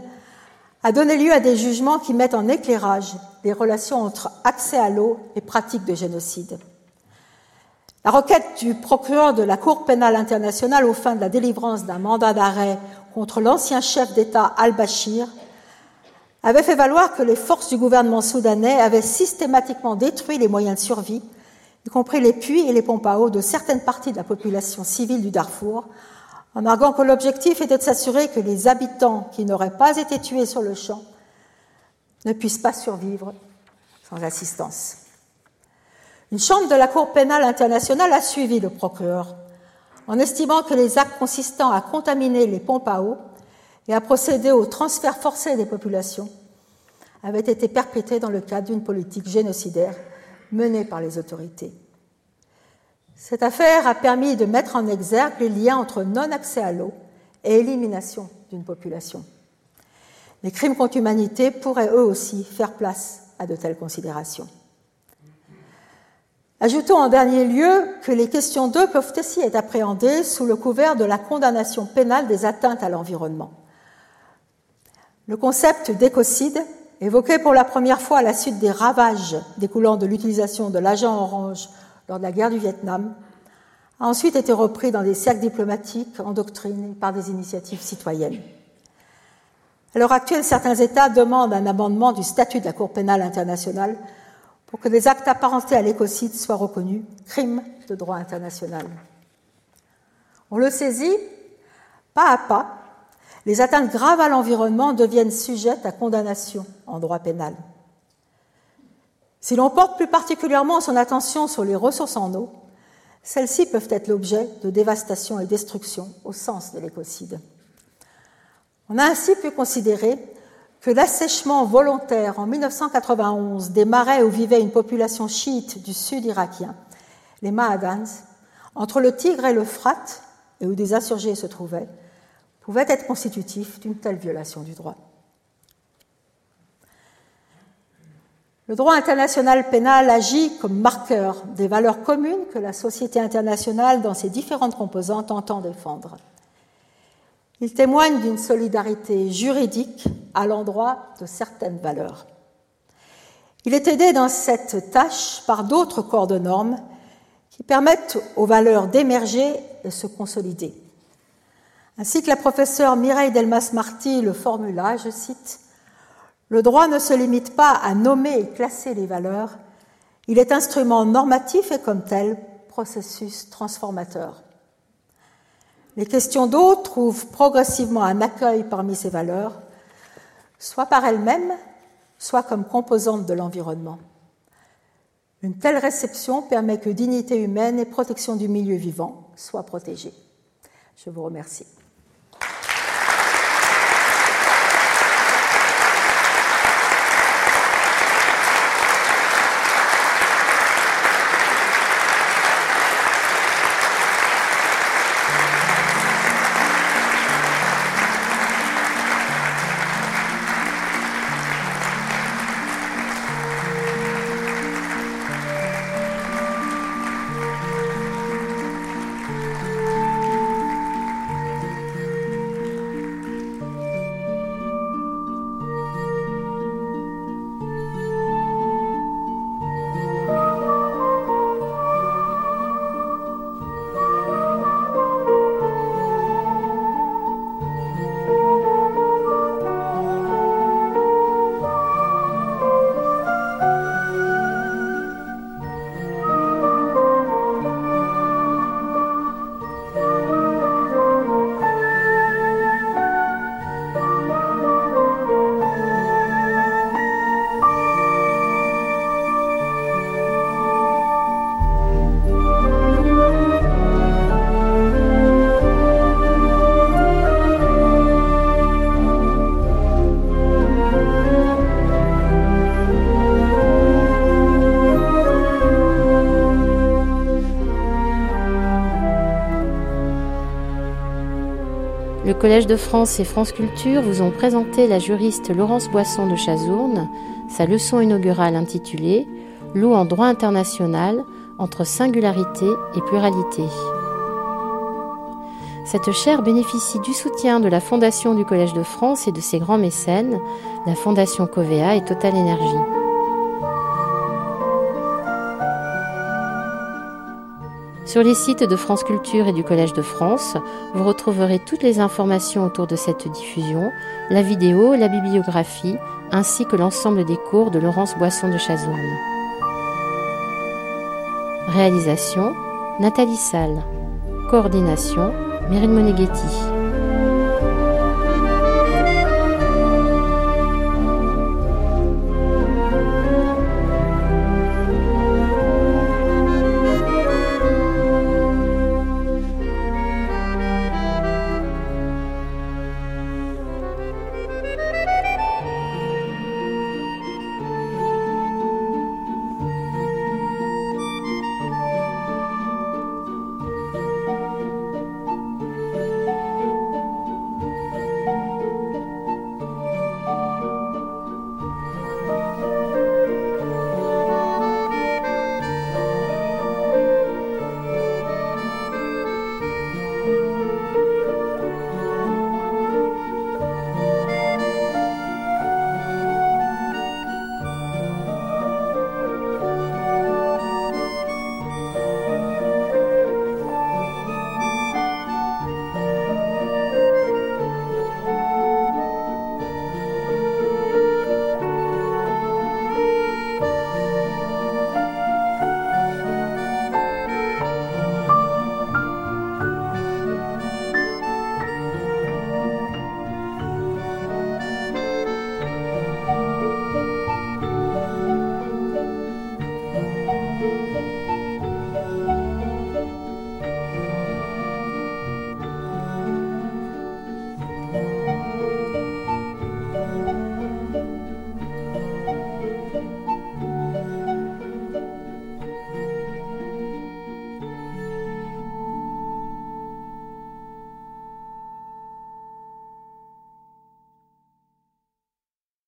a donné lieu à des jugements qui mettent en éclairage les relations entre accès à l'eau et pratique de génocide. La requête du procureur de la Cour pénale internationale aux fins de la délivrance d'un mandat d'arrêt contre l'ancien chef d'État al-Bashir avait fait valoir que les forces du gouvernement soudanais avaient systématiquement détruit les moyens de survie, y compris les puits et les pompes à eau de certaines parties de la population civile du Darfour, en arguant que l'objectif était de s'assurer que les habitants qui n'auraient pas été tués sur le champ ne puissent pas survivre sans assistance. Une chambre de la Cour pénale internationale a suivi le procureur en estimant que les actes consistant à contaminer les pompes à eau et à procéder au transfert forcé des populations avaient été perpétrés dans le cadre d'une politique génocidaire menée par les autorités. Cette affaire a permis de mettre en exergue les liens entre non-accès à l'eau et élimination d'une population. Les crimes contre l'humanité pourraient eux aussi faire place à de telles considérations. Ajoutons en dernier lieu que les questions d'eau peuvent aussi être appréhendées sous le couvert de la condamnation pénale des atteintes à l'environnement. Le concept d'écocide, évoqué pour la première fois à la suite des ravages découlant de l'utilisation de l'agent orange lors de la guerre du Vietnam, a ensuite été repris dans des cercles diplomatiques en doctrine par des initiatives citoyennes. À l'heure actuelle, certains États demandent un amendement du statut de la Cour pénale internationale pour que des actes apparentés à l'écocide soient reconnus crimes de droit international. On le saisit, pas à pas, les atteintes graves à l'environnement deviennent sujettes à condamnation en droit pénal. Si l'on porte plus particulièrement son attention sur les ressources en eau, celles-ci peuvent être l'objet de dévastation et destruction au sens de l'écocide. On a ainsi pu considérer que l'assèchement volontaire en 1991 des marais où vivait une population chiite du sud irakien, les Mahadans, entre le Tigre et le Frat, et où des insurgés se trouvaient, pouvait être constitutif d'une telle violation du droit. Le droit international pénal agit comme marqueur des valeurs communes que la société internationale, dans ses différentes composantes, entend défendre. Il témoigne d'une solidarité juridique à l'endroit de certaines valeurs. Il est aidé dans cette tâche par d'autres corps de normes qui permettent aux valeurs d'émerger et se consolider. Ainsi que la professeure Mireille Delmas-Marty le formula, je cite, le droit ne se limite pas à nommer et classer les valeurs, il est instrument normatif et comme tel processus transformateur. Les questions d'eau trouvent progressivement un accueil parmi ces valeurs, soit par elles-mêmes, soit comme composantes de l'environnement. Une telle réception permet que dignité humaine et protection du milieu vivant soient protégées. Je vous remercie. Collège de France et France Culture vous ont présenté la juriste Laurence Boisson de Chazourne, sa leçon inaugurale intitulée L'eau en droit international entre singularité et pluralité. Cette chaire bénéficie du soutien de la Fondation du Collège de France et de ses grands mécènes, la Fondation Covea et Total Énergie. Sur les sites de France Culture et du Collège de France, vous retrouverez toutes les informations autour de cette diffusion, la vidéo, la bibliographie, ainsi que l'ensemble des cours de Laurence Boisson de Chazourne. Réalisation Nathalie Salle. Coordination Meryl Moneghetti.